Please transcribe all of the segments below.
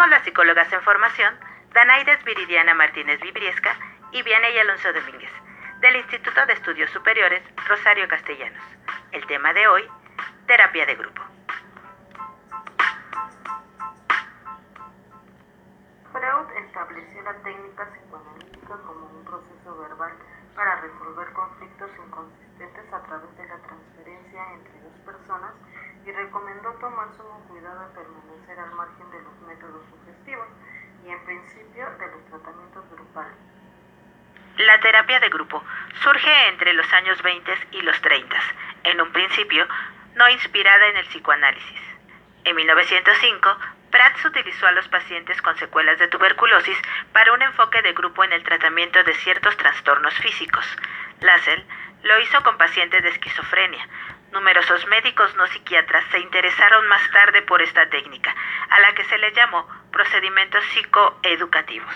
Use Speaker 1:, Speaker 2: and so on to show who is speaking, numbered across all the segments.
Speaker 1: Somos las psicólogas en formación, Danaides Viridiana Martínez Vibriesca y Vianey Alonso Domínguez, del Instituto de Estudios Superiores Rosario Castellanos. El tema de hoy, terapia de grupo.
Speaker 2: Tomar sumo cuidado en permanecer al margen de los métodos sugestivos y en principio de los tratamientos grupales.
Speaker 1: La terapia de grupo surge entre los años 20 y los 30, en un principio no inspirada en el psicoanálisis. En 1905, Prats utilizó a los pacientes con secuelas de tuberculosis para un enfoque de grupo en el tratamiento de ciertos trastornos físicos. Lassell lo hizo con pacientes de esquizofrenia, Numerosos médicos no psiquiatras se interesaron más tarde por esta técnica, a la que se le llamó procedimientos psicoeducativos.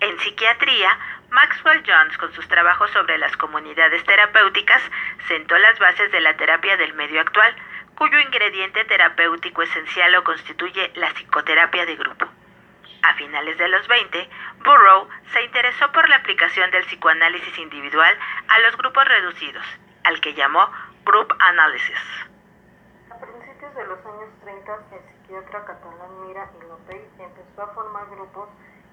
Speaker 1: En psiquiatría, Maxwell Jones, con sus trabajos sobre las comunidades terapéuticas, sentó las bases de la terapia del medio actual, cuyo ingrediente terapéutico esencial lo constituye la psicoterapia de grupo. A finales de los 20, Burrow se interesó por la aplicación del psicoanálisis individual a los grupos reducidos, al que llamó Group Analysis.
Speaker 2: A principios de los años 30, el psiquiatra catalán Mira y Lopey empezó a formar grupos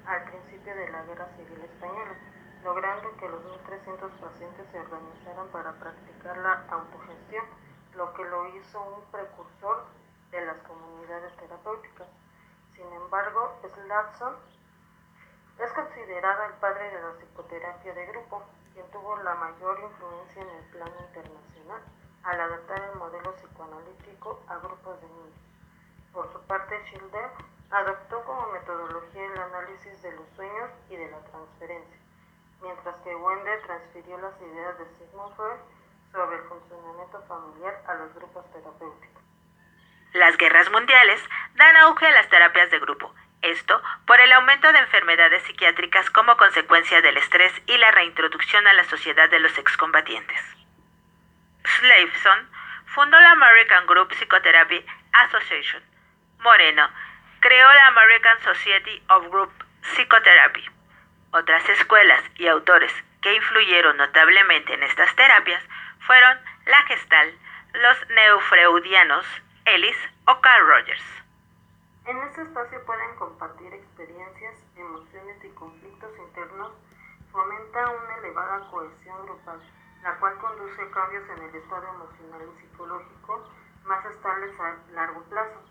Speaker 2: al principio de la Guerra Civil Española, logrando que los 1.300 pacientes se organizaran para practicar la autogestión, lo que lo hizo un precursor de las comunidades terapéuticas. Sin embargo, Slatson es considerado el padre de la psicoterapia de grupo, quien tuvo la mayor influencia en el plano internacional al adaptar el modelo psicoanalítico a grupos de niños. Por su parte, Schilder adoptó como metodología el análisis de los sueños y de la transferencia, mientras que Wende transfirió las ideas de Sigmund Freud sobre el funcionamiento familiar a los grupos terapéuticos.
Speaker 1: Las guerras mundiales dan auge a las terapias de grupo esto por el aumento de enfermedades psiquiátricas como consecuencia del estrés y la reintroducción a la sociedad de los excombatientes. Slaveson fundó la American Group Psychotherapy Association. Moreno creó la American Society of Group Psychotherapy. Otras escuelas y autores que influyeron notablemente en estas terapias fueron la Gestal, los neufreudianos, Ellis o Carl Rogers.
Speaker 2: En este espacio pueden compartir experiencias, emociones y conflictos internos, fomenta una elevada cohesión grupal, la cual conduce a cambios en el estado emocional y psicológico más estables a largo plazo.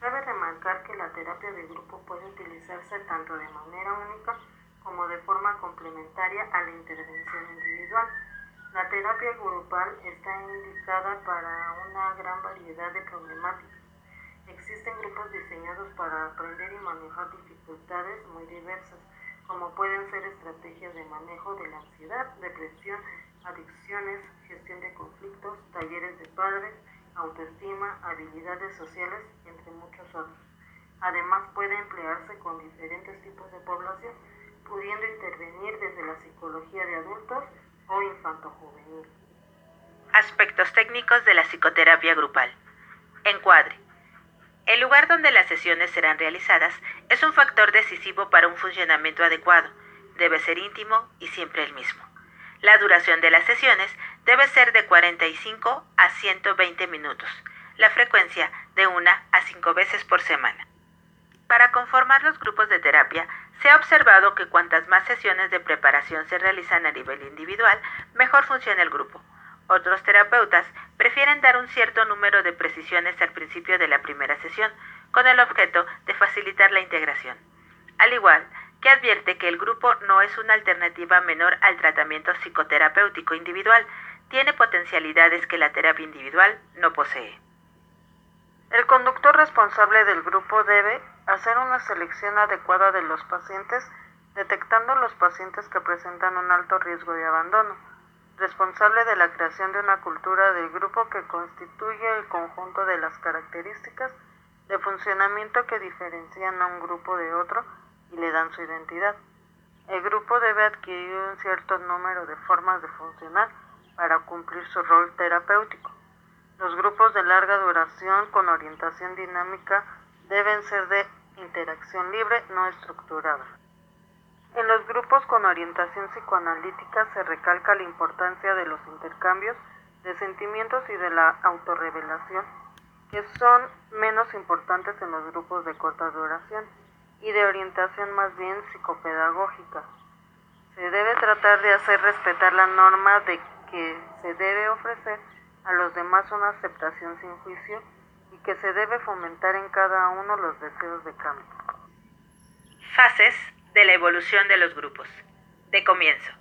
Speaker 2: Cabe remarcar que la terapia de grupo puede utilizarse tanto de manera única como de forma complementaria a la intervención individual. La terapia grupal está indicada para una gran variedad de problemáticas Existen grupos diseñados para aprender y manejar dificultades muy diversas, como pueden ser estrategias de manejo de la ansiedad, depresión, adicciones, gestión de conflictos, talleres de padres, autoestima, habilidades sociales, entre muchos otros. Además puede emplearse con diferentes tipos de población, pudiendo intervenir desde la psicología de adultos o infanto-juvenil.
Speaker 1: Aspectos técnicos de la psicoterapia grupal. Encuadre. El lugar donde las sesiones serán realizadas es un factor decisivo para un funcionamiento adecuado. Debe ser íntimo y siempre el mismo. La duración de las sesiones debe ser de 45 a 120 minutos, la frecuencia de una a cinco veces por semana. Para conformar los grupos de terapia, se ha observado que cuantas más sesiones de preparación se realizan a nivel individual, mejor funciona el grupo. Otros terapeutas prefieren dar un cierto número de precisiones al principio de la primera sesión, con el objeto de facilitar la integración. Al igual que advierte que el grupo no es una alternativa menor al tratamiento psicoterapéutico individual, tiene potencialidades que la terapia individual no posee.
Speaker 2: El conductor responsable del grupo debe hacer una selección adecuada de los pacientes, detectando los pacientes que presentan un alto riesgo de abandono responsable de la creación de una cultura del grupo que constituye el conjunto de las características de funcionamiento que diferencian a un grupo de otro y le dan su identidad. El grupo debe adquirir un cierto número de formas de funcionar para cumplir su rol terapéutico. Los grupos de larga duración con orientación dinámica deben ser de interacción libre no estructurada. En los grupos con orientación psicoanalítica se recalca la importancia de los intercambios de sentimientos y de la autorrevelación, que son menos importantes en los grupos de corta duración y de orientación más bien psicopedagógica. Se debe tratar de hacer respetar la norma de que se debe ofrecer a los demás una aceptación sin juicio y que se debe fomentar en cada uno los deseos de cambio.
Speaker 1: Fases de la evolución de los grupos. De comienzo.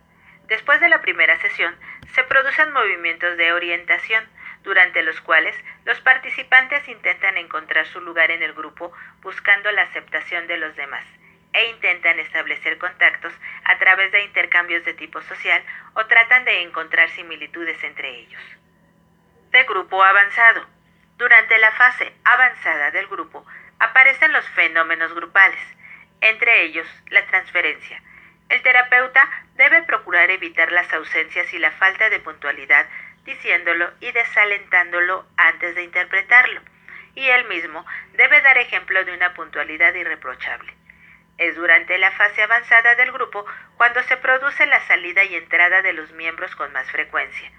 Speaker 1: Después de la primera sesión, se producen movimientos de orientación, durante los cuales los participantes intentan encontrar su lugar en el grupo buscando la aceptación de los demás e intentan establecer contactos a través de intercambios de tipo social o tratan de encontrar similitudes entre ellos. De grupo avanzado. Durante la fase avanzada del grupo aparecen los fenómenos grupales, entre ellos la transferencia. El terapeuta debe procurar evitar las ausencias y la falta de puntualidad diciéndolo y desalentándolo antes de interpretarlo, y él mismo debe dar ejemplo de una puntualidad irreprochable. Es durante la fase avanzada del grupo cuando se produce la salida y entrada de los miembros con más frecuencia.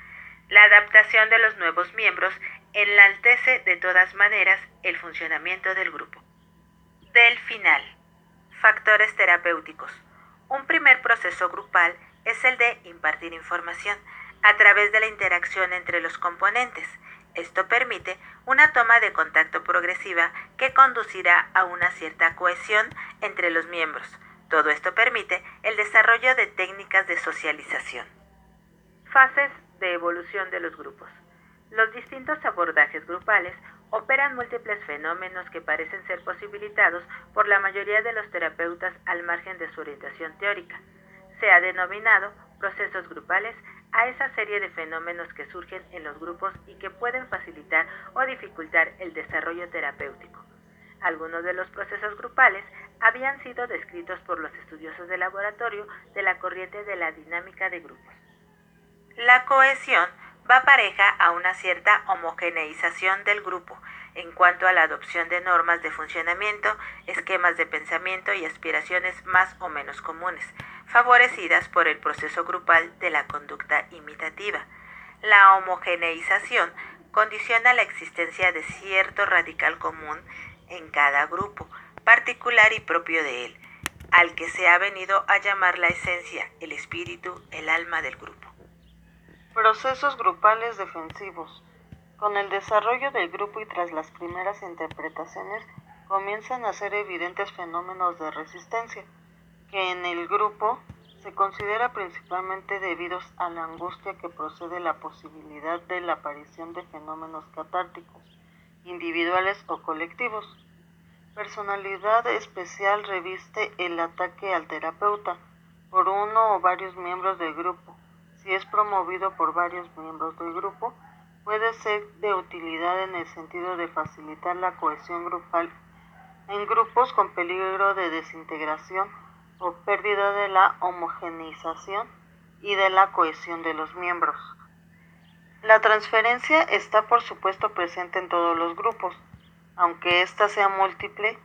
Speaker 1: La adaptación de los nuevos miembros enaltece de todas maneras el funcionamiento del grupo. Del final. Factores terapéuticos. Un primer proceso grupal es el de impartir información a través de la interacción entre los componentes. Esto permite una toma de contacto progresiva que conducirá a una cierta cohesión entre los miembros. Todo esto permite el desarrollo de técnicas de socialización. Fases de evolución de los grupos. Los distintos abordajes grupales operan múltiples fenómenos que parecen ser posibilitados por la mayoría de los terapeutas al margen de su orientación teórica. Se ha denominado procesos grupales a esa serie de fenómenos que surgen en los grupos y que pueden facilitar o dificultar el desarrollo terapéutico. Algunos de los procesos grupales habían sido descritos por los estudiosos de laboratorio de la corriente de la dinámica de grupos. La cohesión va pareja a una cierta homogeneización del grupo en cuanto a la adopción de normas de funcionamiento, esquemas de pensamiento y aspiraciones más o menos comunes, favorecidas por el proceso grupal de la conducta imitativa. La homogeneización condiciona la existencia de cierto radical común en cada grupo, particular y propio de él, al que se ha venido a llamar la esencia, el espíritu, el alma del grupo.
Speaker 2: Procesos grupales defensivos. Con el desarrollo del grupo y tras las primeras interpretaciones comienzan a ser evidentes fenómenos de resistencia, que en el grupo se considera principalmente debidos a la angustia que procede la posibilidad de la aparición de fenómenos catárticos, individuales o colectivos. Personalidad especial reviste el ataque al terapeuta por uno o varios miembros del grupo si es promovido por varios miembros del grupo, puede ser de utilidad en el sentido de facilitar la cohesión grupal en grupos con peligro de desintegración o pérdida de la homogeneización y de la cohesión de los miembros. La transferencia está por supuesto presente en todos los grupos, aunque ésta sea múltiple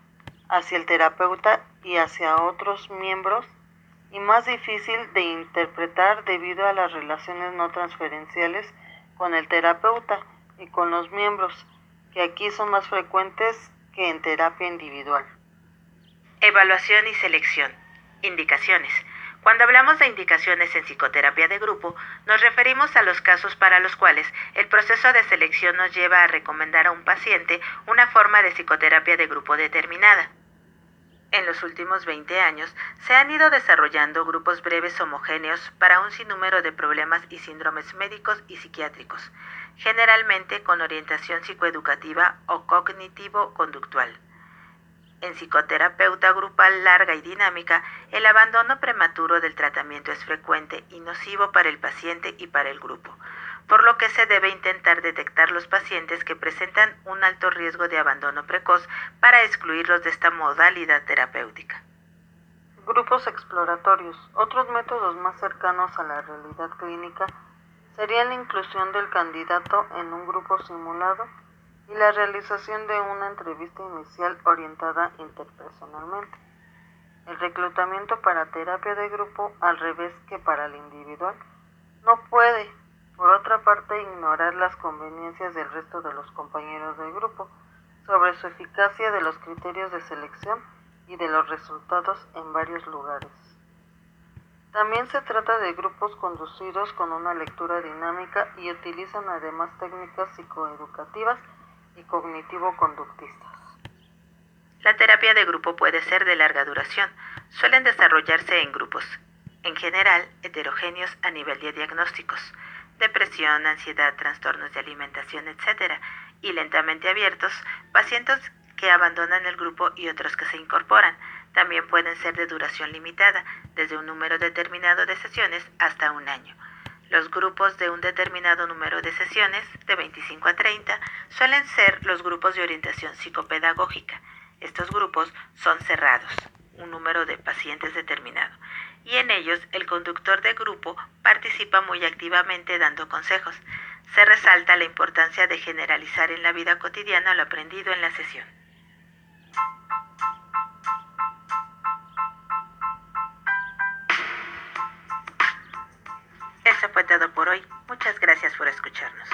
Speaker 2: hacia el terapeuta y hacia otros miembros y más difícil de interpretar debido a las relaciones no transferenciales con el terapeuta y con los miembros, que aquí son más frecuentes que en terapia individual.
Speaker 1: Evaluación y selección. Indicaciones. Cuando hablamos de indicaciones en psicoterapia de grupo, nos referimos a los casos para los cuales el proceso de selección nos lleva a recomendar a un paciente una forma de psicoterapia de grupo determinada. En los últimos 20 años se han ido desarrollando grupos breves homogéneos para un sinnúmero de problemas y síndromes médicos y psiquiátricos, generalmente con orientación psicoeducativa o cognitivo-conductual. En psicoterapeuta grupal larga y dinámica, el abandono prematuro del tratamiento es frecuente y nocivo para el paciente y para el grupo, por lo que se debe intentar detectar los pacientes que presentan un alto riesgo de abandono precoz para excluirlos de esta modalidad terapéutica.
Speaker 2: Grupos exploratorios. Otros métodos más cercanos a la realidad clínica serían la inclusión del candidato en un grupo simulado y la realización de una entrevista inicial orientada interpersonalmente. El reclutamiento para terapia de grupo, al revés que para el individual, no puede, por otra parte, ignorar las conveniencias del resto de los compañeros del grupo sobre su eficacia de los criterios de selección y de los resultados en varios lugares. También se trata de grupos conducidos con una lectura dinámica y utilizan además técnicas psicoeducativas y cognitivo-conductistas.
Speaker 1: La terapia de grupo puede ser de larga duración. Suelen desarrollarse en grupos, en general heterogéneos a nivel de diagnósticos, depresión, ansiedad, trastornos de alimentación, etc., y lentamente abiertos, pacientes que abandonan el grupo y otros que se incorporan. También pueden ser de duración limitada, desde un número determinado de sesiones hasta un año. Los grupos de un determinado número de sesiones, de 25 a 30, suelen ser los grupos de orientación psicopedagógica. Estos grupos son cerrados, un número de pacientes determinado, y en ellos el conductor de grupo participa muy activamente dando consejos. Se resalta la importancia de generalizar en la vida cotidiana lo aprendido en la sesión. Eso fue todo por hoy. Muchas gracias por escucharnos.